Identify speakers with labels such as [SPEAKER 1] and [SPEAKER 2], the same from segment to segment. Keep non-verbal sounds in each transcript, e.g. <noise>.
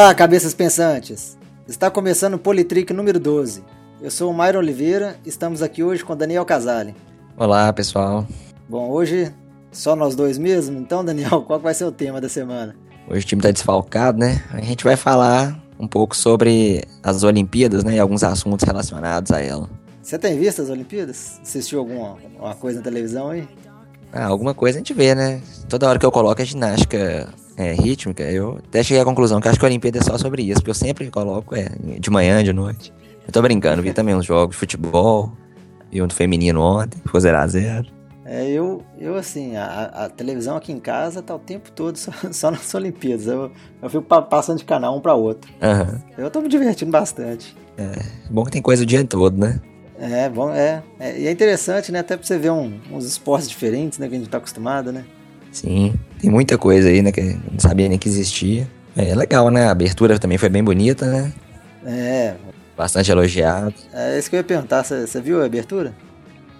[SPEAKER 1] Olá, cabeças pensantes! Está começando o Politrick número 12. Eu sou o Mairo Oliveira estamos aqui hoje com Daniel Casale.
[SPEAKER 2] Olá, pessoal.
[SPEAKER 1] Bom, hoje só nós dois mesmo, então, Daniel, <laughs> qual vai ser o tema da semana?
[SPEAKER 2] Hoje o time está desfalcado, né? A gente vai falar um pouco sobre as Olimpíadas, né? E alguns assuntos relacionados a ela.
[SPEAKER 1] Você tem visto as Olimpíadas? Assistiu alguma uma coisa na televisão aí?
[SPEAKER 2] Ah, alguma coisa a gente vê, né? Toda hora que eu coloco a ginástica é, rítmica, eu até cheguei à conclusão que acho que a Olimpíada é só sobre isso, porque eu sempre coloco é, de manhã, de noite. Eu tô brincando, vi também uns jogos de futebol, vi um do feminino ontem, ficou 0x0.
[SPEAKER 1] É, eu, eu assim, a, a, televisão aqui em casa tá o tempo todo só, <laughs> só nas Olimpíadas. Eu, eu fico passando de canal um para outro.
[SPEAKER 2] Uhum.
[SPEAKER 1] Eu tô me divertindo bastante.
[SPEAKER 2] É, bom que tem coisa o dia todo, né?
[SPEAKER 1] É, bom, é, é. E é interessante, né? Até pra você ver um, uns esportes diferentes, né? Que a gente tá acostumado, né?
[SPEAKER 2] Sim, tem muita coisa aí, né? Que não sabia nem que existia. É, é legal, né? A abertura também foi bem bonita, né?
[SPEAKER 1] É.
[SPEAKER 2] Bastante elogiado.
[SPEAKER 1] É isso que eu ia perguntar. Você viu a abertura?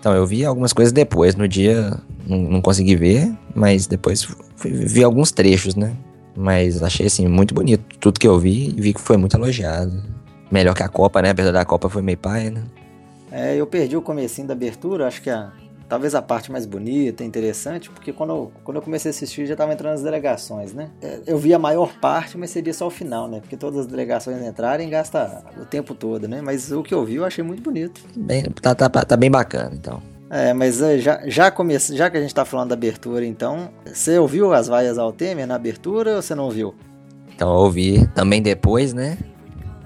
[SPEAKER 2] Então, eu vi algumas coisas depois. No dia não, não consegui ver, mas depois fui, vi alguns trechos, né? Mas achei, assim, muito bonito. Tudo que eu vi, vi que foi muito elogiado. Melhor que a Copa, né? Apesar da Copa foi meio pai, né?
[SPEAKER 1] É, eu perdi o comecinho da abertura, acho que a, talvez a parte mais bonita, interessante, porque quando eu, quando eu comecei a assistir já estava entrando as delegações, né? É, eu vi a maior parte, mas seria só o final, né? Porque todas as delegações entrarem gasta o tempo todo, né? Mas o que eu vi eu achei muito bonito.
[SPEAKER 2] Bem, tá, tá, tá bem bacana, então.
[SPEAKER 1] É, mas é, já, já, comece, já que a gente está falando da abertura, então, você ouviu as vaias ao Temer na abertura ou você não ouviu?
[SPEAKER 2] Então, eu ouvi também depois, né?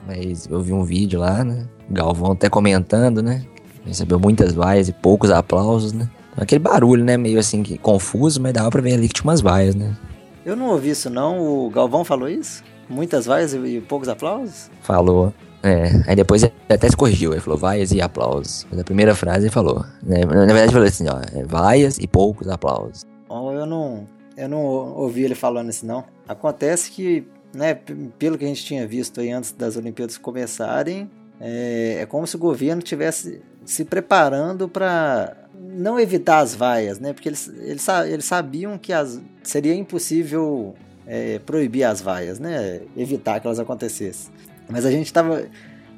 [SPEAKER 2] Mas eu vi um vídeo lá, né? Galvão até comentando, né? Recebeu muitas vaias e poucos aplausos, né? Aquele barulho, né? Meio assim, que, confuso, mas dava pra ver ali que tinha umas vaias, né?
[SPEAKER 1] Eu não ouvi isso, não. O Galvão falou isso? Muitas vaias e poucos aplausos?
[SPEAKER 2] Falou. É, aí depois ele até se corrigiu, ele falou vaias e aplausos. Mas a primeira frase ele falou. Né? Na verdade ele falou assim, ó, é, vaias e poucos aplausos.
[SPEAKER 1] Oh, eu não, eu não ouvi ele falando isso não. Acontece que, né, pelo que a gente tinha visto aí antes das Olimpíadas começarem, é, é como se o governo tivesse se preparando para não evitar as vaias, né? Porque eles, eles, eles sabiam que as, seria impossível é, proibir as vaias, né? Evitar que elas acontecessem. Mas a gente estava,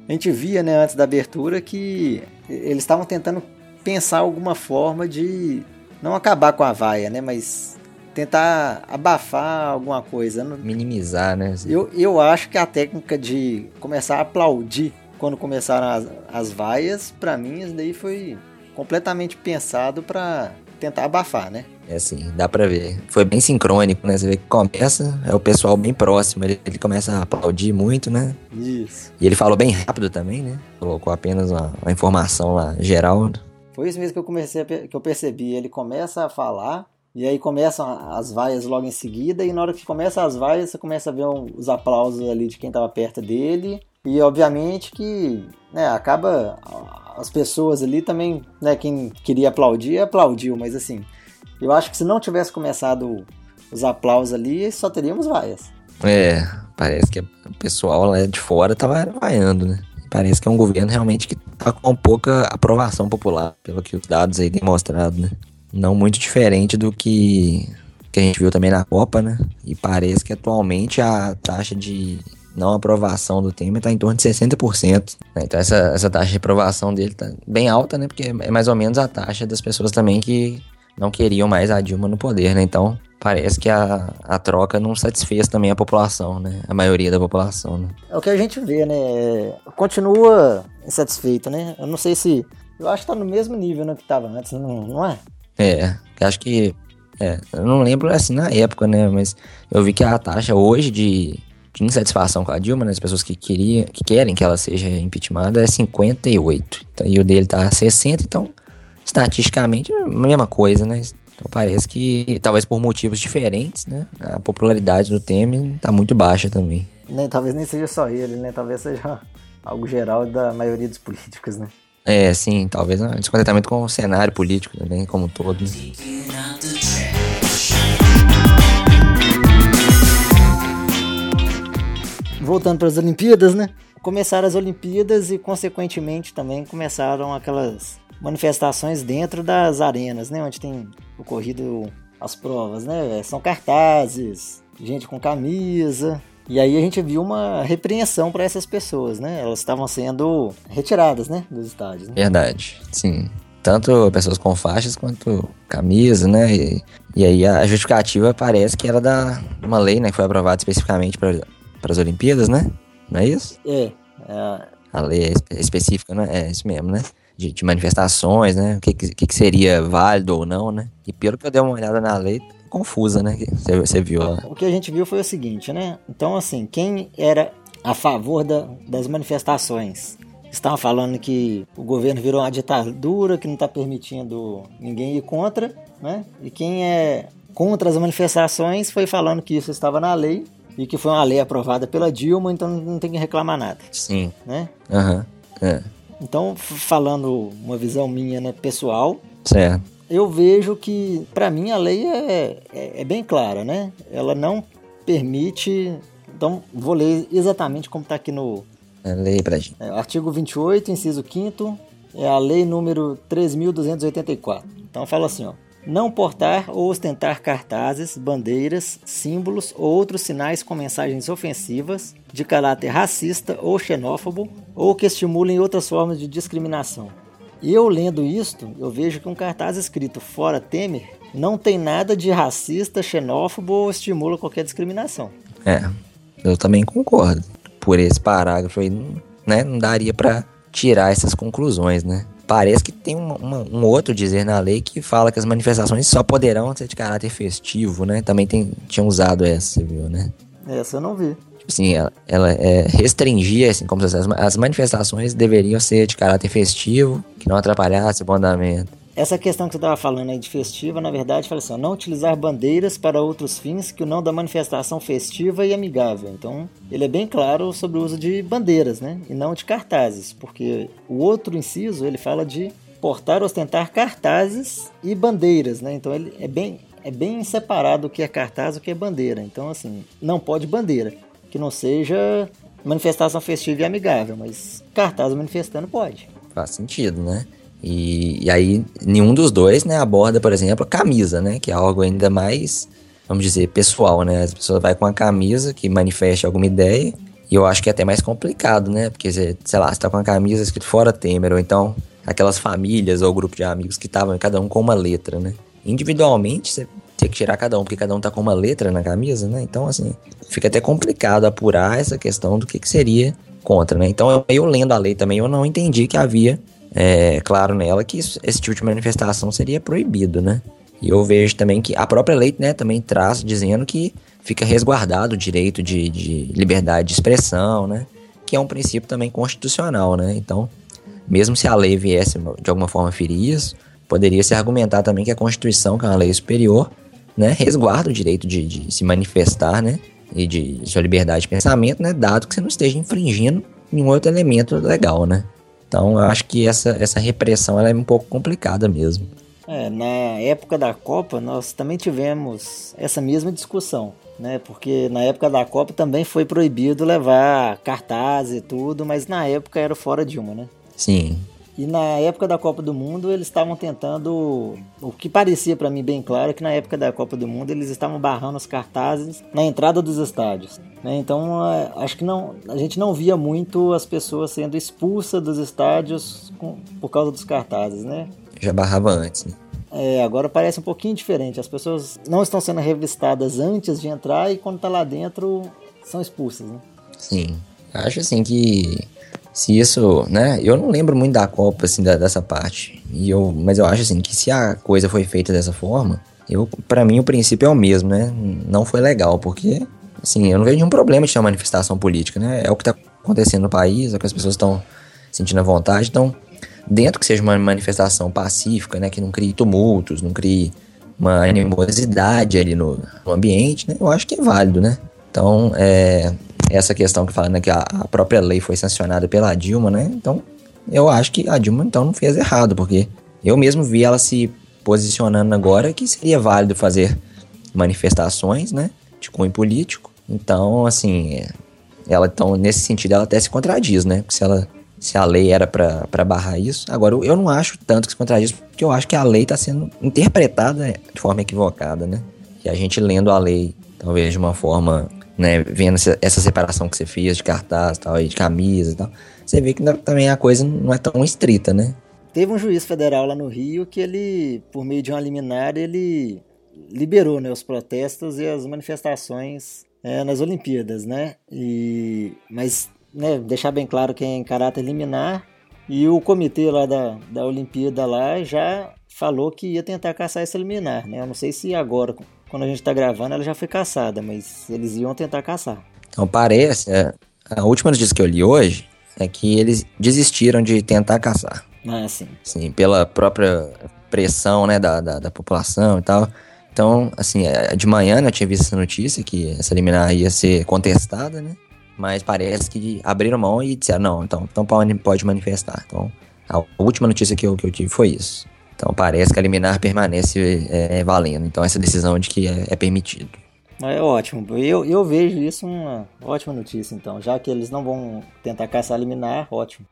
[SPEAKER 1] a gente via, né, antes da abertura que eles estavam tentando pensar alguma forma de não acabar com a vaia, né? Mas tentar abafar alguma coisa.
[SPEAKER 2] Minimizar, né?
[SPEAKER 1] Eu, eu acho que a técnica de começar a aplaudir quando começaram as, as vaias, para mim isso daí foi completamente pensado para tentar abafar, né?
[SPEAKER 2] É assim, dá pra ver. Foi bem sincrônico, né? Você vê que começa, é o pessoal bem próximo, ele, ele começa a aplaudir muito, né?
[SPEAKER 1] Isso.
[SPEAKER 2] E ele falou bem rápido também, né? Colocou apenas uma, uma informação lá geral.
[SPEAKER 1] Foi isso mesmo que eu comecei a, que eu percebi. Ele começa a falar, e aí começam as vaias logo em seguida, e na hora que começa as vaias, você começa a ver os aplausos ali de quem estava perto dele. E obviamente que né, acaba as pessoas ali também, né, quem queria aplaudir, aplaudiu, mas assim, eu acho que se não tivesse começado os aplausos ali, só teríamos vaias.
[SPEAKER 2] É, parece que o pessoal lá de fora tava vaiando, né? Parece que é um governo realmente que tá com pouca aprovação popular, pelo que os dados aí têm mostrado, né? Não muito diferente do que, que a gente viu também na Copa, né? E parece que atualmente a taxa de não aprovação do Temer está em torno de 60%. Né? Então essa, essa taxa de aprovação dele está bem alta, né? Porque é mais ou menos a taxa das pessoas também que não queriam mais a Dilma no poder, né? Então parece que a, a troca não satisfez também a população, né? A maioria da população, né?
[SPEAKER 1] É o que a gente vê, né? Continua insatisfeito, né? Eu não sei se... Eu acho que tá no mesmo nível né, que estava antes, não, não é?
[SPEAKER 2] É, acho que... É, eu não lembro assim na época, né? Mas eu vi que a taxa hoje de de insatisfação com a Dilma, né, as pessoas que, queria, que querem que ela seja impeachmentada, é 58. Então, e o dele tá 60, então, estatisticamente, é a mesma coisa, né? Então parece que, talvez por motivos diferentes, né? A popularidade do Temer tá muito baixa também.
[SPEAKER 1] Nem, talvez nem seja só ele, né? Talvez seja algo geral da maioria dos políticos, né?
[SPEAKER 2] É, sim, talvez um descontentamento com o cenário político também, como todo. Né?
[SPEAKER 1] Voltando para as Olimpíadas, né? Começaram as Olimpíadas e, consequentemente, também começaram aquelas manifestações dentro das arenas, né? Onde tem ocorrido as provas, né? São cartazes, gente com camisa. E aí a gente viu uma repreensão para essas pessoas, né? Elas estavam sendo retiradas, né, dos estádios. Né?
[SPEAKER 2] Verdade, sim. Tanto pessoas com faixas quanto camisa, né? E, e aí a justificativa parece que era da uma lei, né, que foi aprovada especificamente para as Olimpíadas, né? Não é isso?
[SPEAKER 1] É. é...
[SPEAKER 2] A lei é específica, né? É isso mesmo, né? De, de manifestações, né? O que, que, que, seria válido ou não, né? E pelo que eu dei uma olhada na lei, confusa, né? Você, você viu lá.
[SPEAKER 1] O que a gente viu foi o seguinte, né? Então, assim, quem era a favor da, das manifestações estavam falando que o governo virou uma ditadura, que não está permitindo ninguém ir contra, né? E quem é contra as manifestações foi falando que isso estava na lei e que foi uma lei aprovada pela Dilma, então não tem que reclamar nada.
[SPEAKER 2] Sim.
[SPEAKER 1] Né?
[SPEAKER 2] Aham. Uhum. É.
[SPEAKER 1] Então, falando uma visão minha, né, pessoal.
[SPEAKER 2] Certo
[SPEAKER 1] eu vejo que, para mim, a lei é, é, é, bem clara, né? Ela não permite. Então, vou ler exatamente como está aqui no.
[SPEAKER 2] É, lei pra gente.
[SPEAKER 1] É, artigo 28, inciso 5, é a lei número 3.284. Então, fala assim: ó. Não portar ou ostentar cartazes, bandeiras, símbolos ou outros sinais com mensagens ofensivas, de caráter racista ou xenófobo, ou que estimulem outras formas de discriminação e eu lendo isto, eu vejo que um cartaz escrito fora Temer não tem nada de racista, xenófobo ou estimula qualquer discriminação.
[SPEAKER 2] É, eu também concordo. Por esse parágrafo aí, né, não daria para tirar essas conclusões, né? Parece que tem uma, uma, um outro dizer na lei que fala que as manifestações só poderão ser de caráter festivo, né? Também tem, tinha usado essa, você viu, né?
[SPEAKER 1] Essa eu não vi.
[SPEAKER 2] Tipo assim, ela, ela é, restringia, assim, como se as, as manifestações deveriam ser de caráter festivo, que não atrapalhasse o bom andamento.
[SPEAKER 1] Essa questão que você estava falando aí de festiva, na verdade, fala assim: não utilizar bandeiras para outros fins que o não da manifestação festiva e amigável. Então, ele é bem claro sobre o uso de bandeiras, né? E não de cartazes, porque o outro inciso ele fala de portar, ostentar cartazes e bandeiras, né? Então, ele é bem é bem separado o que é cartaz e o que é bandeira. Então, assim, não pode bandeira que não seja manifestação festiva e amigável, mas cartaz manifestando pode.
[SPEAKER 2] Faz sentido, né? E, e aí, nenhum dos dois, né, aborda, por exemplo, a camisa, né? Que é algo ainda mais, vamos dizer, pessoal, né? As pessoas vai com a camisa que manifeste alguma ideia. E eu acho que é até mais complicado, né? Porque, sei lá, você tá com a camisa escrito fora Temer, ou então aquelas famílias ou grupo de amigos que estavam cada um com uma letra, né? Individualmente, você tem que tirar cada um, porque cada um tá com uma letra na camisa, né? Então, assim, fica até complicado apurar essa questão do que, que seria contra, né? Então, eu, eu, lendo a lei também, eu não entendi que havia, é, claro nela, que isso, esse tipo de manifestação seria proibido, né? E eu vejo também que a própria lei, né, também traz dizendo que fica resguardado o direito de, de liberdade de expressão, né? Que é um princípio também constitucional, né? Então, mesmo se a lei viesse de alguma forma ferir isso, poderia se argumentar também que a Constituição, que é uma lei superior, né, resguarda o direito de, de se manifestar, né, e de sua liberdade de pensamento, né, dado que você não esteja infringindo nenhum outro elemento legal, né. Então, eu acho que essa, essa repressão ela é um pouco complicada mesmo.
[SPEAKER 1] É, na época da Copa, nós também tivemos essa mesma discussão, né? Porque na época da Copa também foi proibido levar cartaz e tudo, mas na época era fora Dilma, né?
[SPEAKER 2] Sim.
[SPEAKER 1] E na época da Copa do Mundo, eles estavam tentando. O que parecia para mim bem claro é que na época da Copa do Mundo eles estavam barrando os cartazes na entrada dos estádios. Né? Então, é, acho que não, a gente não via muito as pessoas sendo expulsas dos estádios com, por causa dos cartazes, né?
[SPEAKER 2] Já barrava antes, né?
[SPEAKER 1] É, agora parece um pouquinho diferente. As pessoas não estão sendo revistadas antes de entrar e quando tá lá dentro são expulsas, né?
[SPEAKER 2] Sim. Acho assim que se isso, né? Eu não lembro muito da Copa, assim, da, dessa parte. E eu, mas eu acho, assim, que se a coisa foi feita dessa forma, eu, para mim o princípio é o mesmo, né? Não foi legal, porque, assim, eu não vejo nenhum problema de ter uma manifestação política, né? É o que tá acontecendo no país, é o que as pessoas estão sentindo a vontade. Então, dentro que seja uma manifestação pacífica, né? Que não crie tumultos, não crie uma animosidade ali no, no ambiente, né? Eu acho que é válido, né? Então, é, essa questão que falando que a, a, própria lei foi sancionada pela Dilma, né? Então, eu acho que a Dilma então não fez errado, porque eu mesmo vi ela se posicionando agora que seria válido fazer manifestações, né, de cunho político. Então, assim, ela então nesse sentido ela até se contradiz, né? Porque se ela se a lei era para barrar isso. Agora, eu não acho tanto que se contradiz, porque eu acho que a lei está sendo interpretada de forma equivocada, né? E a gente lendo a lei, talvez de uma forma né, vendo essa separação que você fez de cartaz tal, e de camisa e tal, você vê que também a coisa não é tão estrita, né?
[SPEAKER 1] Teve um juiz federal lá no Rio que ele, por meio de uma liminar, ele liberou né, os protestos e as manifestações é, nas Olimpíadas, né? E, mas né, deixar bem claro que é em caráter liminar e o comitê lá da, da Olimpíada lá já falou que ia tentar caçar essa liminar, né? Eu não sei se agora, quando a gente está gravando, ela já foi caçada, mas eles iam tentar caçar.
[SPEAKER 2] Então parece, é, a última notícia que eu li hoje é que eles desistiram de tentar caçar.
[SPEAKER 1] Ah, sim.
[SPEAKER 2] Sim, pela própria pressão, né, da, da, da população e tal. Então, assim, é, de manhã né, eu tinha visto essa notícia que essa liminar ia ser contestada, né? Mas parece que abriram mão e disseram, não, então, então pode manifestar. Então, a última notícia que eu, que eu tive foi isso. Então parece que a liminar permanece é, valendo. Então essa decisão de que é, é permitido.
[SPEAKER 1] É ótimo. Eu, eu vejo isso uma ótima notícia, então. Já que eles não vão tentar caçar a liminar, ótimo.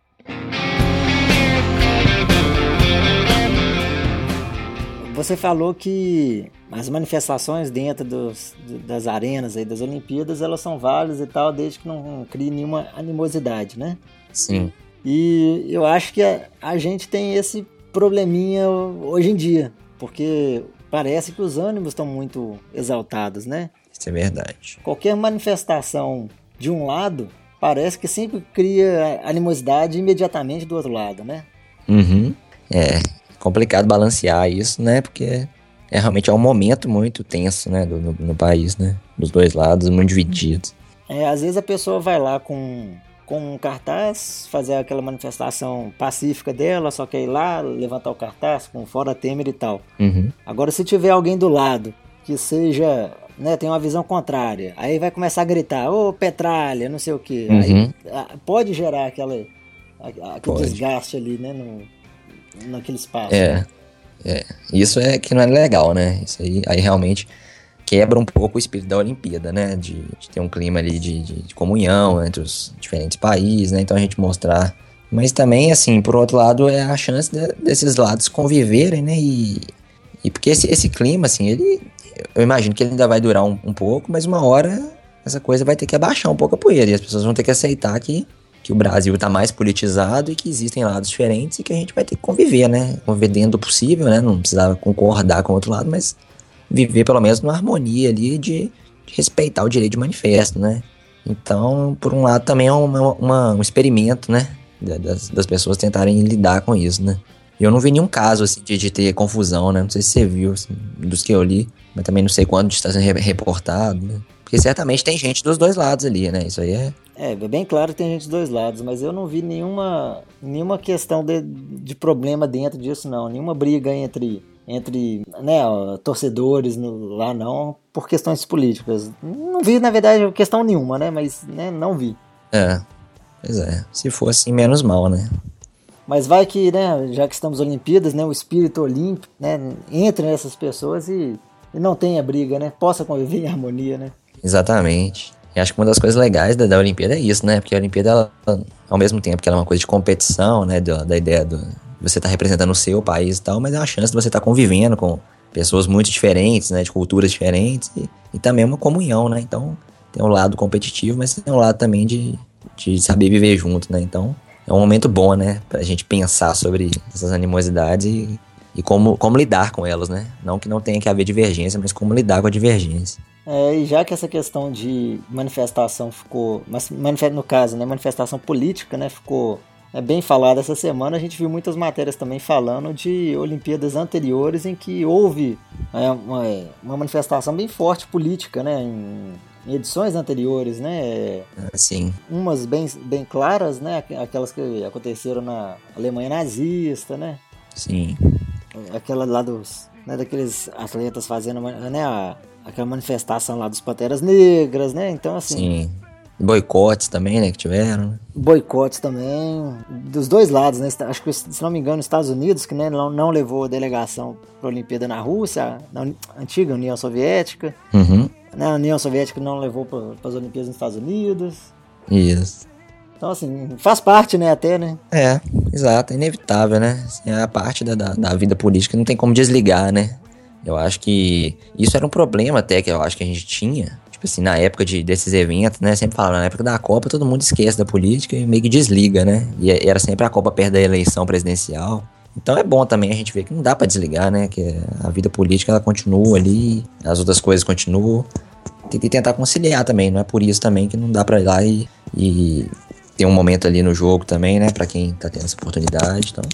[SPEAKER 1] Você falou que as manifestações dentro dos, das arenas aí das Olimpíadas, elas são válidas e tal, desde que não crie nenhuma animosidade, né?
[SPEAKER 2] Sim.
[SPEAKER 1] E eu acho que a, a gente tem esse probleminha hoje em dia, porque parece que os ânimos estão muito exaltados, né?
[SPEAKER 2] Isso é verdade.
[SPEAKER 1] Qualquer manifestação de um lado parece que sempre cria animosidade imediatamente do outro lado, né?
[SPEAKER 2] Uhum. É, complicado balancear isso, né? Porque é realmente é um momento muito tenso, né, do, no, no, país, né? Dos dois lados, muito divididos.
[SPEAKER 1] É, às vezes a pessoa vai lá com, com um cartaz, fazer aquela manifestação pacífica dela, só que ir lá, levantar o cartaz com fora Temer e tal.
[SPEAKER 2] Uhum.
[SPEAKER 1] Agora, se tiver alguém do lado que seja, né, tem uma visão contrária, aí vai começar a gritar, ô oh, petralha, não sei o que.
[SPEAKER 2] Uhum.
[SPEAKER 1] pode gerar aquela, aquele pode. desgaste ali, né, no, naquele espaço.
[SPEAKER 2] É, né? é. Isso é que não é legal, né? Isso aí, aí realmente quebra um pouco o espírito da Olimpíada, né? De, de ter um clima ali de, de, de, comunhão entre os diferentes países, né? Então a gente mostrar. Mas também, assim, por outro lado, é a chance de, desses lados conviverem, né? E, e porque esse, esse clima, assim, ele. Eu imagino que ele ainda vai durar um, um pouco, mas uma hora essa coisa vai ter que abaixar um pouco a poeira. E as pessoas vão ter que aceitar que que o Brasil está mais politizado e que existem lados diferentes e que a gente vai ter que conviver, né? Conviver dentro do possível, né? Não precisava concordar com o outro lado, mas viver pelo menos numa harmonia ali de, de respeitar o direito de manifesto, né? Então, por um lado, também é uma, uma, um experimento, né? Das, das pessoas tentarem lidar com isso, né? Eu não vi nenhum caso assim, de, de ter confusão, né? Não sei se você viu, assim, dos que eu li, mas também não sei quando está sendo reportado, né? Porque certamente tem gente dos dois lados ali, né? Isso aí é
[SPEAKER 1] é, é bem claro que tem gente dos dois lados, mas eu não vi nenhuma, nenhuma questão de, de problema dentro disso, não. Nenhuma briga entre, entre né, torcedores no, lá, não, por questões políticas. Não vi, na verdade, questão nenhuma, né? Mas né, não vi.
[SPEAKER 2] É, pois é. Se fosse, menos mal, né?
[SPEAKER 1] Mas vai que, né, já que estamos Olimpíadas, né, o espírito olímpico, né, entre nessas pessoas e, e não tenha briga, né? Possa conviver em harmonia, né?
[SPEAKER 2] Exatamente. E acho que uma das coisas legais da, da Olimpíada é isso, né? Porque a Olimpíada, ela, ao mesmo tempo que ela é uma coisa de competição, né? Da, da ideia do você estar tá representando o seu país e tal, mas é uma chance de você estar tá convivendo com pessoas muito diferentes, né? De culturas diferentes e, e também uma comunhão, né? Então tem um lado competitivo, mas tem um lado também de, de saber viver junto, né? Então é um momento bom, né? Pra gente pensar sobre essas animosidades e, e como, como lidar com elas, né? Não que não tenha que haver divergência, mas como lidar com a divergência.
[SPEAKER 1] É, e já que essa questão de manifestação ficou, mas no caso, né, manifestação política, né, ficou é, bem falada essa semana, a gente viu muitas matérias também falando de Olimpíadas anteriores em que houve é, uma, uma, manifestação bem forte política, né, em, em edições anteriores, né,
[SPEAKER 2] sim.
[SPEAKER 1] umas bem, bem claras, né, aquelas que aconteceram na Alemanha nazista, né,
[SPEAKER 2] sim,
[SPEAKER 1] aquela lá dos, né, daqueles atletas fazendo, né, a aquela manifestação lá dos Panteras Negras, né? Então, assim.
[SPEAKER 2] Sim. Boicotes também, né? Que tiveram. Né?
[SPEAKER 1] Boicotes também. Dos dois lados, né? Acho que, se não me engano, os Estados Unidos, que né, não, não levou a delegação para a Olimpíada na Rússia, na antiga União Soviética.
[SPEAKER 2] Uhum.
[SPEAKER 1] Né, a União Soviética não levou para as Olimpíadas nos Estados Unidos.
[SPEAKER 2] Isso.
[SPEAKER 1] Então, assim, faz parte, né, até, né?
[SPEAKER 2] É, exato, é inevitável, né? Assim, é a parte da, da, da vida política, não tem como desligar, né? Eu acho que isso era um problema até que eu acho que a gente tinha, Tipo assim, na época de, desses eventos, né? Sempre falando, na época da Copa, todo mundo esquece da política e meio que desliga, né? E era sempre a Copa perto da eleição presidencial. Então é bom também a gente ver que não dá para desligar, né? Que a vida política ela continua ali, as outras coisas continuam. Tem que tentar conciliar também, não é por isso também que não dá para ir lá e, e ter um momento ali no jogo também, né? Para quem tá tendo essa oportunidade, então.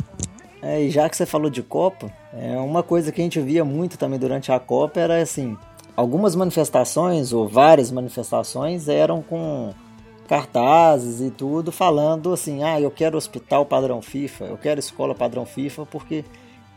[SPEAKER 1] É, e já que você falou de Copa, é, uma coisa que a gente via muito também durante a Copa era assim, algumas manifestações ou várias manifestações eram com cartazes e tudo falando assim: ah, eu quero hospital padrão FIFA, eu quero escola padrão FIFA, porque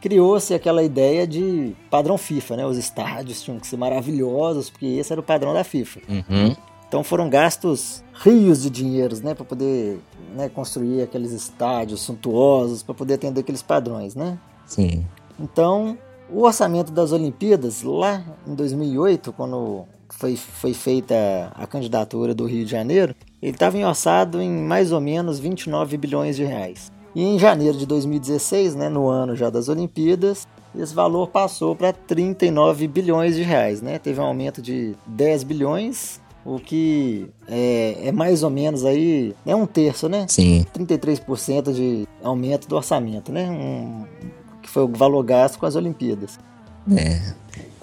[SPEAKER 1] criou-se aquela ideia de padrão FIFA, né? Os estádios tinham que ser maravilhosos, porque esse era o padrão da FIFA.
[SPEAKER 2] Uhum.
[SPEAKER 1] Então foram gastos rios de dinheiros, né, para poder né, construir aqueles estádios suntuosos, para poder atender aqueles padrões, né?
[SPEAKER 2] Sim.
[SPEAKER 1] Então, o orçamento das Olimpíadas, lá em 2008, quando foi, foi feita a candidatura do Rio de Janeiro, ele estava orçado em mais ou menos 29 bilhões de reais. E em janeiro de 2016, né, no ano já das Olimpíadas, esse valor passou para 39 bilhões de reais, né? Teve um aumento de 10 bilhões, o que é, é mais ou menos aí, é um terço, né?
[SPEAKER 2] Sim.
[SPEAKER 1] 33% de aumento do orçamento, né? Um, que foi o valor gasto com as Olimpíadas.
[SPEAKER 2] É.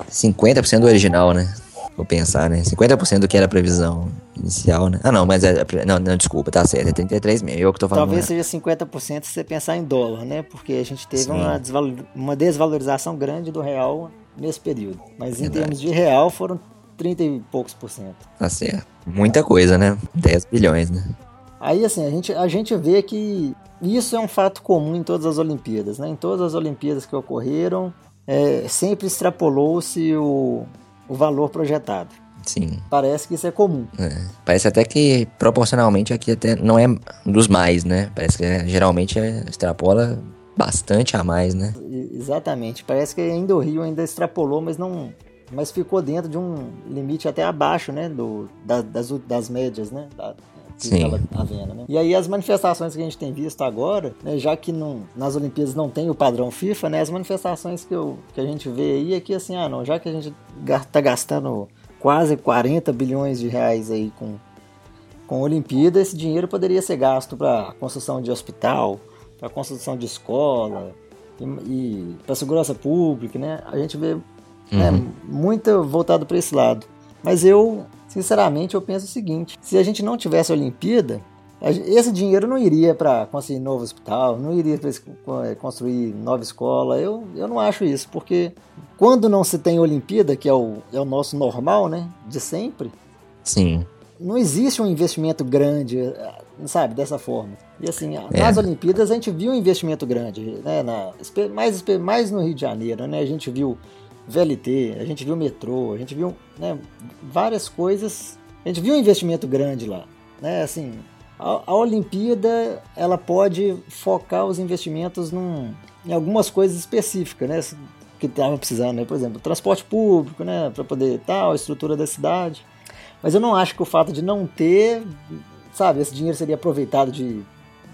[SPEAKER 2] 50% do original, né? Vou pensar, né? 50% do que era a previsão inicial, né? Ah, não, mas é. Não, não, desculpa, tá certo. É 33 mesmo. Eu que tô falando.
[SPEAKER 1] Talvez seja 50% se você pensar em dólar, né? Porque a gente teve uma, desvalor, uma, desvalorização grande do real nesse período. Mas em Verdade. termos de real foram 30 e poucos por cento.
[SPEAKER 2] Tá certo. Muita coisa, né? 10 bilhões, né?
[SPEAKER 1] Aí, assim, a gente, a gente vê que isso é um fato comum em todas as Olimpíadas, né? Em todas as Olimpíadas que ocorreram, é, sempre extrapolou-se o, o valor projetado.
[SPEAKER 2] Sim.
[SPEAKER 1] Parece que isso é comum.
[SPEAKER 2] É. Parece até que proporcionalmente aqui até não é dos mais, né? Parece que é, geralmente é, extrapola bastante a mais, né?
[SPEAKER 1] Exatamente. Parece que ainda o Rio ainda extrapolou, mas não, mas ficou dentro de um limite até abaixo, né, do, da, das, das médias, né, da, que estava havendo, né? E aí as manifestações que a gente tem visto agora, né, já que não, nas Olimpíadas não tem o padrão FIFA, né, as manifestações que, eu, que a gente vê aí é que assim, ah não, já que a gente está gastando quase 40 bilhões de reais aí com, com a Olimpíada, esse dinheiro poderia ser gasto para construção de hospital, para construção de escola e, e para segurança pública, né? A gente vê né, uhum. muito voltado para esse lado. Mas eu Sinceramente, eu penso o seguinte: se a gente não tivesse a Olimpíada, esse dinheiro não iria para construir novo hospital, não iria para construir nova escola. Eu, eu não acho isso, porque quando não se tem Olimpíada, que é o, é o nosso normal, né, de sempre,
[SPEAKER 2] sim,
[SPEAKER 1] não existe um investimento grande, sabe, dessa forma. E assim, é. nas Olimpíadas a gente viu um investimento grande, né, na, mais, mais no Rio de Janeiro, né, a gente viu VLT, a gente viu metrô, a gente viu né, várias coisas. A gente viu um investimento grande lá. Né? Assim, a, a Olimpíada ela pode focar os investimentos num, em algumas coisas específicas, né? Que estava precisando, né? Por exemplo, transporte público, né? Para poder tal, a estrutura da cidade. Mas eu não acho que o fato de não ter, sabe, esse dinheiro seria aproveitado de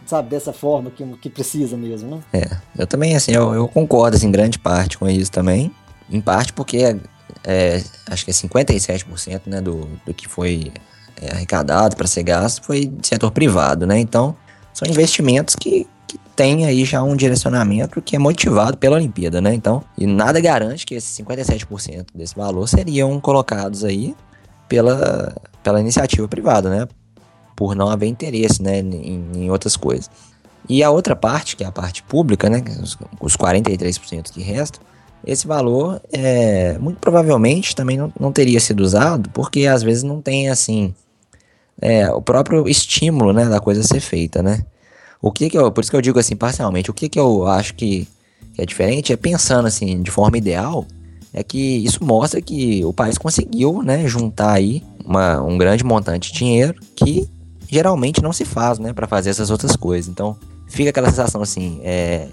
[SPEAKER 1] sabe, dessa forma que, que precisa mesmo, né?
[SPEAKER 2] É, eu também, assim, eu, eu concordo, assim, em grande parte com isso também. Em parte porque é, acho que é 57% né, do, do que foi é, arrecadado para ser gasto foi de setor privado, né? Então, são investimentos que, que têm aí já um direcionamento que é motivado pela Olimpíada, né? Então, e nada garante que esses 57% desse valor seriam colocados aí pela, pela iniciativa privada, né? Por não haver interesse, né, em, em outras coisas. E a outra parte, que é a parte pública, né, os, os 43% que restam, esse valor é, muito provavelmente também não, não teria sido usado, porque às vezes não tem assim é, o próprio estímulo né, da coisa ser feita, né? O que que eu, por isso que eu digo assim parcialmente, o que que eu acho que, que é diferente é pensando assim de forma ideal, é que isso mostra que o país conseguiu né, juntar aí uma, um grande montante de dinheiro que geralmente não se faz né, para fazer essas outras coisas. Então fica aquela sensação assim, é,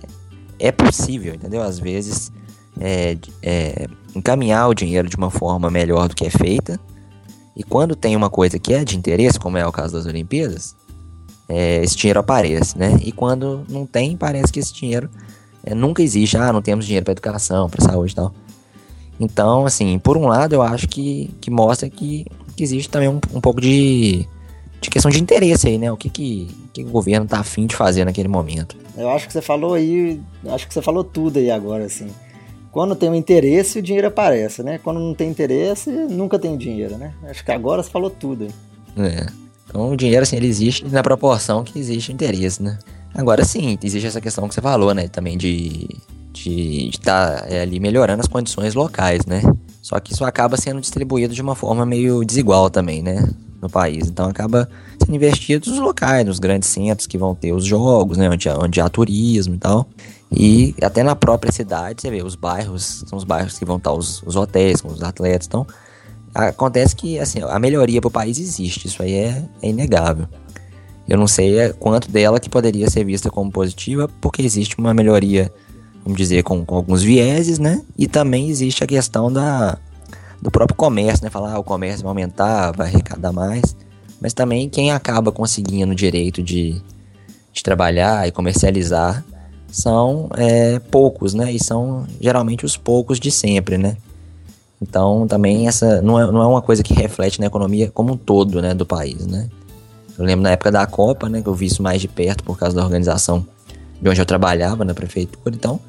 [SPEAKER 2] é possível, entendeu? Às vezes é, é, encaminhar o dinheiro de uma forma melhor do que é feita. E quando tem uma coisa que é de interesse, como é o caso das Olimpíadas, é, esse dinheiro aparece, né? E quando não tem, parece que esse dinheiro é, nunca existe. Ah, não temos dinheiro para educação, para saúde e tal. Então, assim, por um lado, eu acho que, que mostra que, que existe também um, um pouco de, de questão de interesse aí, né? O que, que, que o governo tá afim de fazer naquele momento.
[SPEAKER 1] Eu acho que você falou aí, acho que você falou tudo aí agora, assim. Quando tem um interesse, o dinheiro aparece, né? Quando não tem interesse, nunca tem dinheiro, né? Acho que agora você falou tudo.
[SPEAKER 2] É. Então o dinheiro, assim, ele existe na proporção que existe o interesse, né? Agora sim, existe essa questão que você falou, né? Também de de estar tá, é, ali melhorando as condições locais, né? Só que isso acaba sendo distribuído de uma forma meio desigual também, né? No país. Então acaba sendo investido nos locais, nos grandes centros que vão ter os jogos, né? Onde, onde há turismo e tal. E até na própria cidade, você vê, os bairros, são os bairros que vão estar os, os hotéis com os atletas. Então, acontece que assim, a melhoria para o país existe, isso aí é, é inegável. Eu não sei é, quanto dela que poderia ser vista como positiva, porque existe uma melhoria vamos dizer, com, com, alguns vieses, né? E também existe a questão da, do próprio comércio, né? Falar, ah, o comércio vai aumentar, vai arrecadar mais. Mas também quem acaba conseguindo o direito de, de trabalhar e comercializar são é, poucos, né? E são geralmente os poucos de sempre, né? Então também essa não é, não é uma coisa que reflete na economia como um todo, né, do país, né? Eu lembro na época da Copa, né, que eu vi isso mais de perto por causa da organização de onde eu trabalhava na prefeitura, então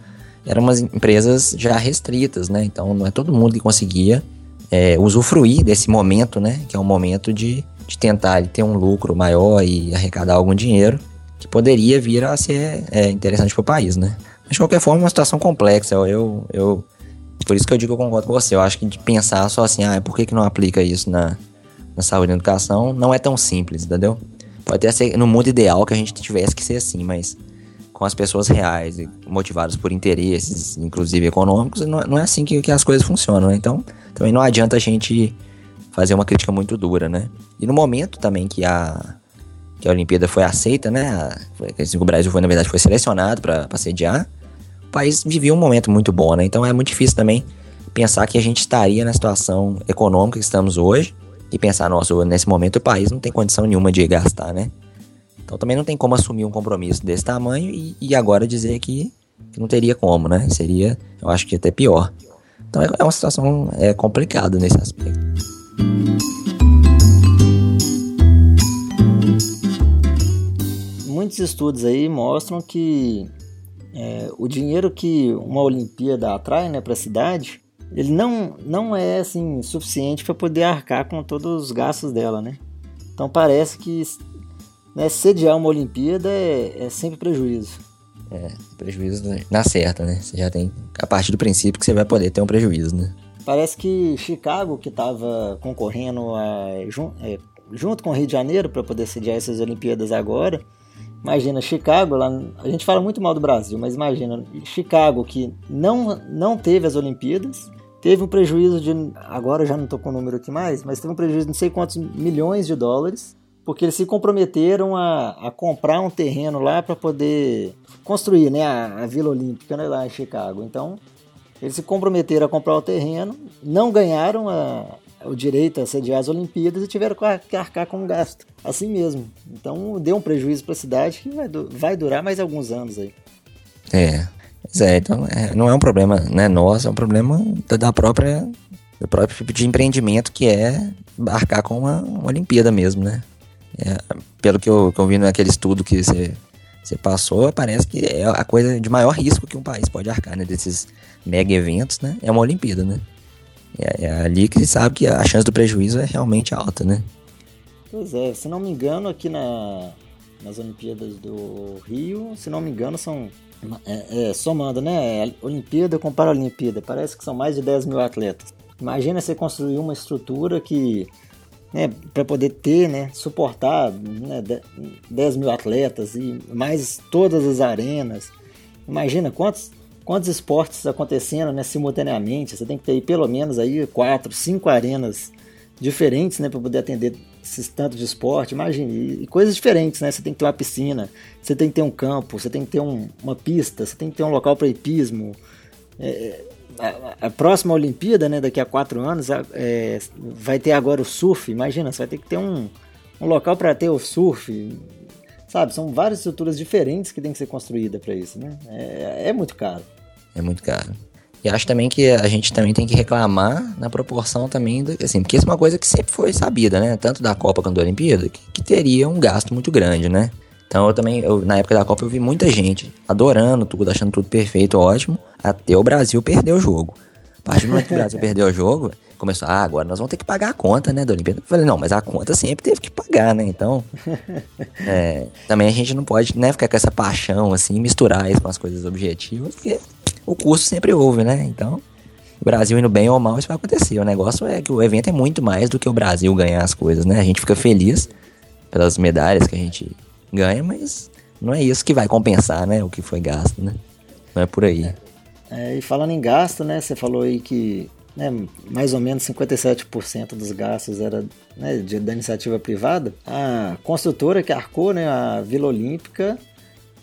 [SPEAKER 2] eram umas empresas já restritas, né? Então não é todo mundo que conseguia é, usufruir desse momento, né? Que é um momento de, de tentar ter um lucro maior e arrecadar algum dinheiro que poderia vir a ser é, interessante para o país, né? Mas de qualquer forma, é uma situação complexa. Eu, eu, por isso que eu digo que eu concordo com você. Eu acho que de pensar só assim, ah, por que, que não aplica isso na, na saúde e na educação, não é tão simples, entendeu? Pode até ser no mundo ideal que a gente tivesse que ser assim, mas com as pessoas reais, motivadas por interesses, inclusive econômicos, não, não é assim que, que, as coisas funcionam, né? Então, também não adianta a gente fazer uma crítica muito dura, né? E no momento também que a, que a Olimpíada foi aceita, né? O Brasil foi, na verdade, foi selecionado para sediar, o país vivia um momento muito bom, né? Então é muito difícil também pensar que a gente estaria na situação econômica que estamos hoje e pensar, nossa, nesse momento o país não tem condição nenhuma de gastar, né? Então também não tem como assumir um compromisso desse tamanho e, e agora dizer que, que, não teria como, né? Seria, eu acho que até pior. Então é, é uma situação é, complicada nesse aspecto.
[SPEAKER 1] Muitos estudos aí mostram que é, o dinheiro que uma Olimpíada atrai né, para a cidade, ele não, não é assim suficiente para poder arcar com todos os gastos dela, né? Então parece que né, sediar uma Olimpíada é, é sempre prejuízo.
[SPEAKER 2] É, prejuízo na certa, né? Você já tem a partir do princípio que você vai poder ter um prejuízo, né?
[SPEAKER 1] Parece que Chicago, que estava concorrendo a, é, junto com o Rio de Janeiro para poder sediar essas Olimpíadas agora, imagina Chicago, lá, a gente fala muito mal do Brasil, mas imagina Chicago que não, não teve as Olimpíadas, teve um prejuízo de, agora já não estou com o número aqui mais, mas teve um prejuízo de não sei quantos milhões de dólares porque eles se comprometeram a, a comprar um terreno lá para poder construir né, a, a, Vila Olímpica né, lá em Chicago. Então, eles se comprometeram a comprar o terreno, não ganharam a, o direito a sediar as Olimpíadas e tiveram que arcar com o gasto. Assim mesmo. Então, deu um prejuízo para a cidade que vai, vai durar mais alguns anos aí.
[SPEAKER 2] É. É, então é, não é um problema né, nosso, é um problema da própria do próprio tipo de empreendimento que é arcar com uma, uma Olimpíada mesmo, né? É, pelo que eu, que eu vi naquele estudo que você passou, parece que é a coisa de maior risco que um país pode arcar, né? Desses mega eventos, né? É uma Olimpíada, né? É, é ali que se sabe que a chance do prejuízo é realmente alta, né?
[SPEAKER 1] Pois é, se não me engano, aqui na, nas Olimpíadas do Rio, se não me engano, são. É, é, somando, né? Olimpíada com Paralimpíada, parece que são mais de 10 mil atletas. Imagina você construir uma estrutura que né, para poder ter, né, suportar né, 10 mil atletas e mais todas as arenas. Imagina quantos, quantos esportes acontecendo né, simultaneamente. Você tem que ter aí, pelo menos aí quatro, cinco arenas diferentes né, para poder atender esses tantos de esporte. Imagine, e coisas diferentes, né? Você tem que ter uma piscina, você tem que ter um campo, você tem que ter um, uma pista, você tem que ter um local para hipismo. É, a, a, próxima Olimpíada, né, daqui a quatro anos, é, vai ter agora o surf. Imagina, você vai ter que ter um, um local para ter o surf. Sabe, são várias estruturas diferentes que tem que ser construída para isso, né? É, é, muito caro.
[SPEAKER 2] É muito caro. E acho também que a gente também tem que reclamar na proporção também, do, assim, porque isso é uma coisa que sempre foi sabida, né? Tanto da Copa quanto da Olimpíada, que, que teria um gasto muito grande, né? Então eu também, eu, na época da Copa, eu vi muita gente adorando tudo, achando tudo perfeito, ótimo, até o Brasil perder o jogo. A partir do momento que o Brasil <laughs> perdeu o jogo, começou, ah, agora nós vamos ter que pagar a conta, né, da Olimpíada. Eu falei, não, mas a conta sempre teve que pagar, né? Então, <laughs> é, também a gente não pode, né, ficar com essa paixão, assim, misturar isso com as coisas objetivas, porque o custo sempre houve, né? Então, o Brasil indo bem ou mal, isso vai acontecer. O negócio é que o evento é muito mais do que o Brasil ganhar as coisas, né? A gente fica feliz pelas medalhas que a gente ganha, mas não é isso que vai compensar, né? O que foi gasto, né? Não é por aí.
[SPEAKER 1] É, e falando em gasto, né? Você falou aí que né, mais ou menos 57% dos gastos era né, de, da iniciativa privada. A construtora que arcou, né, a Vila Olímpica,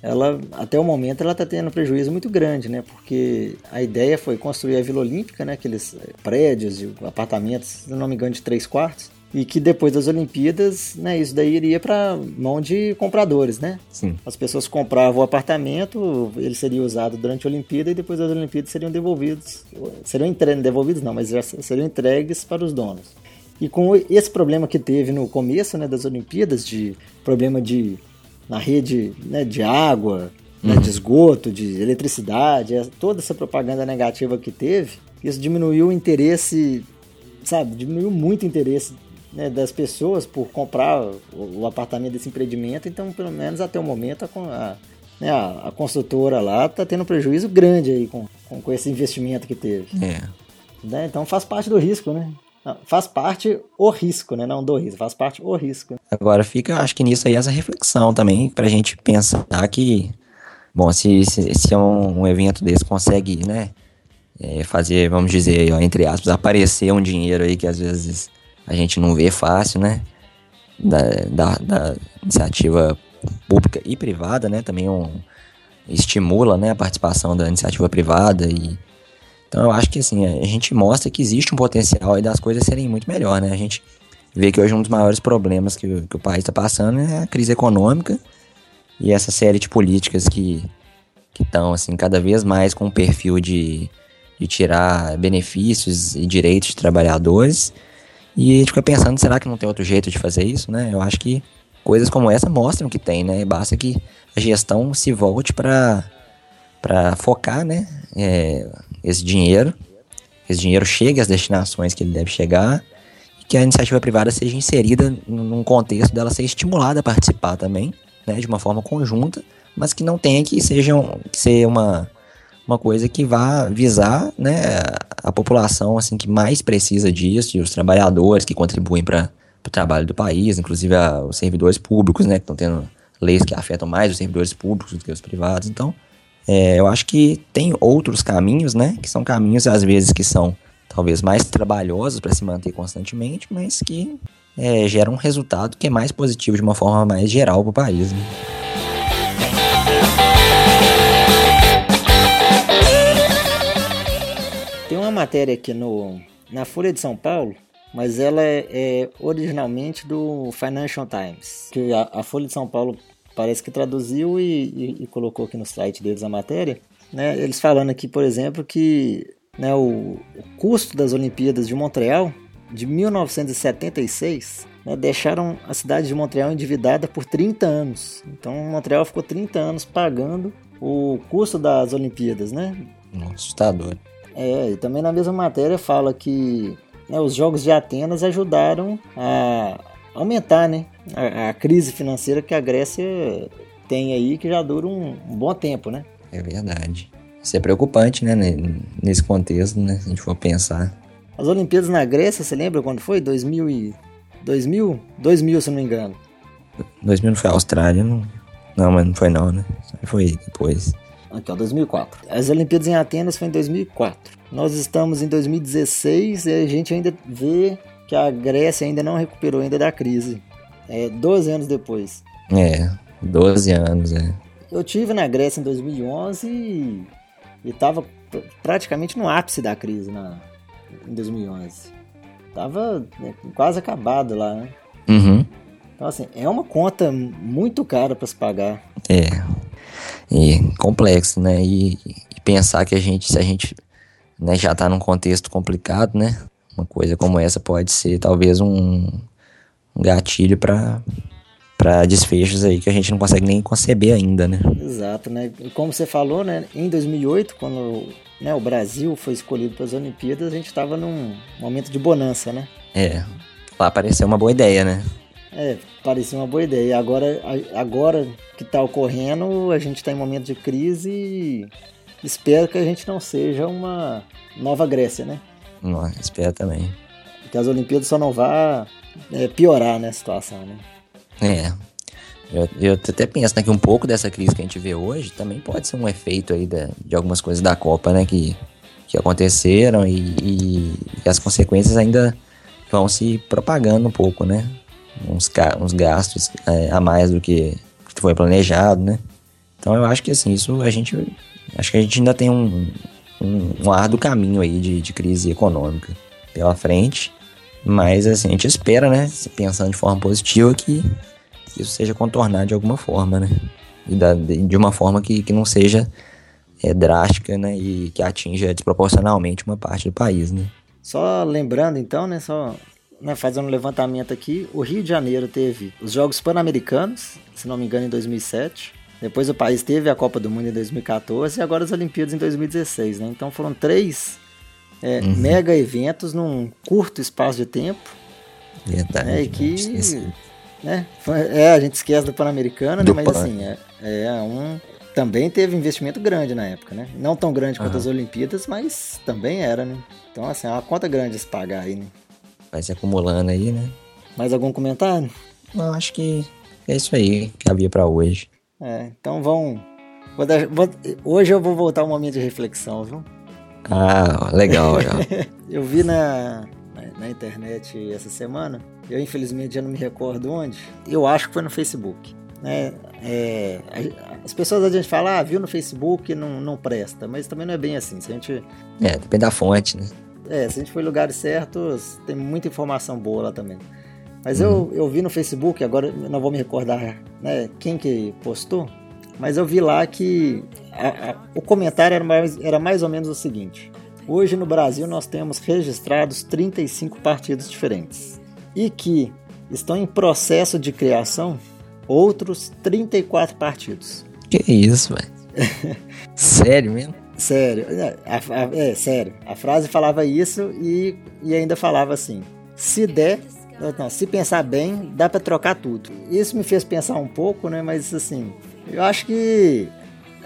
[SPEAKER 1] ela até o momento ela está tendo prejuízo muito grande, né? Porque a ideia foi construir a Vila Olímpica, né? Aqueles prédios, apartamentos, se não me engano, de três quartos. E que depois das Olimpíadas, né, isso daí iria para mão de compradores, né?
[SPEAKER 2] Sim.
[SPEAKER 1] As pessoas compravam o apartamento, ele seria usado durante a Olimpíada e depois das Olimpíadas seriam devolvidos, seriam entregues, devolvidos não, mas já seriam entregues para os donos. E com esse problema que teve no começo, né, das Olimpíadas, de problema de na rede né, de água, né, de esgoto, de eletricidade, é, toda essa propaganda negativa que teve, isso diminuiu o interesse, sabe, diminuiu muito o interesse né, das pessoas por comprar o, o, apartamento desse empreendimento, então pelo menos até o momento a, a, né, a, a construtora lá está tendo um prejuízo grande aí com, com, com, esse investimento que teve.
[SPEAKER 2] É.
[SPEAKER 1] Né, então faz parte do risco, né? Não, faz parte o risco, né? Não do risco, faz parte o risco.
[SPEAKER 2] Agora fica, acho que nisso aí essa reflexão também, pra gente pensar que, bom, se, se, se um, um evento desse consegue, né, é, fazer, vamos dizer, ó, entre aspas, aparecer um dinheiro aí que às vezes a gente não vê fácil, né, da, da, da iniciativa pública e privada, né, também um, estimula, né, a participação da iniciativa privada e então eu acho que assim, a gente mostra que existe um potencial aí das coisas serem muito melhor, né? A gente vê que hoje um dos maiores problemas que, que o país está passando é a crise econômica e essa série de políticas que estão assim cada vez mais com o perfil de, de tirar benefícios e direitos de trabalhadores. E a gente fica pensando, será que não tem outro jeito de fazer isso, né? Eu acho que coisas como essa mostram que tem, né? Basta que a gestão se volte para para focar, né? É, esse dinheiro, esse dinheiro chegue às destinações que ele deve chegar e que a iniciativa privada seja inserida num contexto dela ser estimulada a participar também, né, de uma forma conjunta, mas que não tenha que, seja que ser uma, uma coisa que vá visar né, a população assim que mais precisa disso, e os trabalhadores que contribuem para o trabalho do país, inclusive a, os servidores públicos, né, que estão tendo leis que afetam mais os servidores públicos do que os privados. Então, é, eu acho que tem outros caminhos, né? Que são caminhos, às vezes, que são talvez mais trabalhosos para se manter constantemente, mas que é, geram um resultado que é mais positivo de uma forma mais geral para o país. Né?
[SPEAKER 1] Matéria aqui no, na Folha de São Paulo, mas ela é, é originalmente do Financial Times. Que a, a Folha de São Paulo parece que traduziu e, e, e, colocou aqui no site deles a matéria, né? Eles falando aqui, por exemplo, que né, o, o custo das Olimpíadas de Montreal de 1976 né, deixaram a cidade de Montreal endividada por 30 anos. Então Montreal ficou 30 anos pagando o custo das Olimpíadas, né?
[SPEAKER 2] Assustador.
[SPEAKER 1] É, e também na mesma matéria fala que né, os Jogos de Atenas ajudaram a aumentar né, a, a, crise financeira que a Grécia tem aí, que já dura um, um, bom tempo, né?
[SPEAKER 2] É verdade. Isso é preocupante, né, nesse contexto, né, se a gente for pensar.
[SPEAKER 1] As Olimpíadas na Grécia, você lembra quando foi? 2000 e... 2000? 2000, se não me engano.
[SPEAKER 2] 2000 não foi a Austrália, não... Não, mas não foi não, né? Foi depois.
[SPEAKER 1] Aqui, ó, 2004. As Olimpíadas em Atenas foi em 2004. Nós estamos em 2016 e a gente ainda vê que a Grécia ainda não recuperou ainda da crise. É, 12 anos depois.
[SPEAKER 2] É, 12 anos, é.
[SPEAKER 1] Eu tive na Grécia em 2011 e, estava praticamente no ápice da crise na, em 2011. Tava né, quase acabado lá, né?
[SPEAKER 2] Uhum.
[SPEAKER 1] Então, assim, é uma conta muito cara para se pagar.
[SPEAKER 2] É. E complexo, né? E, e, pensar que a gente, se a gente né, já está num contexto complicado, né? Uma coisa como essa pode ser talvez um, um gatilho para para desfechos aí que a gente não consegue nem conceber ainda, né?
[SPEAKER 1] Exato, né? E como você falou, né? Em 2008, quando né, o Brasil foi escolhido para as Olimpíadas, a gente estava num momento de bonança, né?
[SPEAKER 2] É, lá pareceu uma boa ideia, né?
[SPEAKER 1] É, parecia uma boa ideia. Agora, agora que está ocorrendo, a gente está em momento de crise e espero que a gente não seja uma nova Grécia, né?
[SPEAKER 2] Não, espero também.
[SPEAKER 1] Que as Olimpíadas só não vá é, piorar né, a situação, né?
[SPEAKER 2] É. Eu, eu até penso né, que um pouco dessa crise que a gente vê hoje também pode ser um efeito aí de, de algumas coisas da Copa, né? Que, que aconteceram e, e, e as consequências ainda vão se propagando um pouco, né? Uns, uns gastos é, a mais do que foi planejado, né? Então eu acho que assim, isso a gente. Acho que a gente ainda tem um, um, um árduo caminho aí de, de crise econômica pela frente. Mas assim, a gente espera, né? Pensando de forma positiva, que isso seja contornado de alguma forma, né? E da, de uma forma que, que não seja é, drástica, né? E que atinja desproporcionalmente uma parte do país, né?
[SPEAKER 1] Só lembrando então, né? Só né, fazendo um levantamento aqui, o Rio de Janeiro teve os Jogos Pan-Americanos, se não me engano, em 2007. Depois o país teve a Copa do Mundo em 2014 e agora as Olimpíadas em 2016, né? Então foram três é, uhum. mega eventos num curto espaço de tempo.
[SPEAKER 2] Verdade.
[SPEAKER 1] Né, e que, né, é, a gente esquece do Pan-Americano, né, mas Pan. assim, é, é, um também teve investimento grande na época, né? Não tão grande quanto uhum. as Olimpíadas, mas também era, né? Então, assim, é uma conta grande se pagar aí, né?
[SPEAKER 2] Vai se acumulando aí, né?
[SPEAKER 1] Mais algum comentário?
[SPEAKER 2] Não, acho que é isso aí que havia para hoje.
[SPEAKER 1] É, então vão. Vou dar, vou, hoje eu vou voltar um momento de reflexão, viu?
[SPEAKER 2] Ah, legal, <laughs>
[SPEAKER 1] eu vi na, na, na, internet essa semana, eu infelizmente já não me recordo onde, eu acho que foi no Facebook. Né? É, as pessoas a gente fala, ah, viu no Facebook, não, não presta, mas também não é bem assim. Se a gente.
[SPEAKER 2] É, depende da fonte, né?
[SPEAKER 1] É, se a gente for em lugares certos, tem muita informação boa lá também. Mas uhum. eu, eu vi no Facebook, agora não vou me recordar né, quem que postou, mas eu vi lá que a, a, o comentário era mais, era mais ou menos o seguinte: hoje no Brasil nós temos registrados 35 partidos diferentes e que estão em processo de criação outros 34 partidos.
[SPEAKER 2] Que isso, velho? <laughs> sério mesmo?
[SPEAKER 1] Sério, é, é, sério. A frase falava isso e, e ainda falava assim: se der, não, se pensar bem, dá para trocar tudo. Isso me fez pensar um pouco, né? Mas assim, eu acho que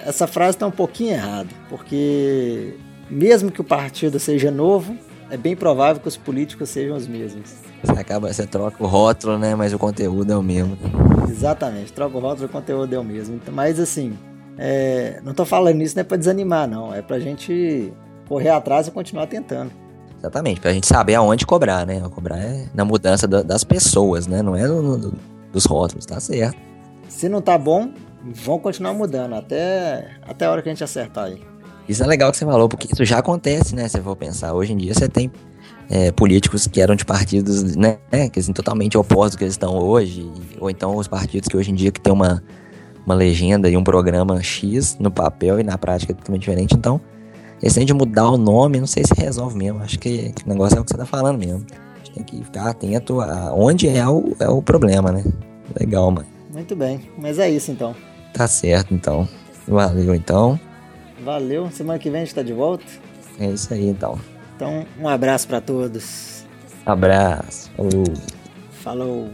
[SPEAKER 1] essa frase está um pouquinho errada, porque mesmo que o partido seja novo, é bem provável que os políticos sejam os mesmos.
[SPEAKER 2] Você acaba, você troca o rótulo, né? Mas o conteúdo é o mesmo.
[SPEAKER 1] Exatamente, troca o rótulo, o conteúdo é o mesmo. Mas assim, é, não estou falando isso não é para desanimar, não. É para a gente correr atrás e continuar tentando.
[SPEAKER 2] Exatamente, para a gente saber aonde cobrar, né? Cobrar é na mudança da, das pessoas, né? Não é no, no, dos rótulos, tá certo.
[SPEAKER 1] Se não tá bom, vão continuar mudando até, até a hora que a gente acertar aí.
[SPEAKER 2] Isso é legal que você falou, porque isso já acontece, né? Se for pensar, hoje em dia você tem é, políticos que eram de partidos, né? Que assim, totalmente opostos do que eles estão hoje, ou então os partidos que hoje em dia que tem uma, uma legenda e um programa X no papel e na prática é totalmente diferente. Então, esse de mudar o nome, não sei se resolve mesmo. Acho que, que o negócio é o que você tá falando mesmo. A gente tem que ficar atento a onde é o, é o problema, né? Legal, mano.
[SPEAKER 1] Muito bem, mas é isso então.
[SPEAKER 2] Tá certo, então. Valeu, então.
[SPEAKER 1] Valeu. Semana que vem a gente tá de volta.
[SPEAKER 2] É isso aí, então.
[SPEAKER 1] Então, um abraço para todos.
[SPEAKER 2] Abraço.
[SPEAKER 1] Falou. Falou.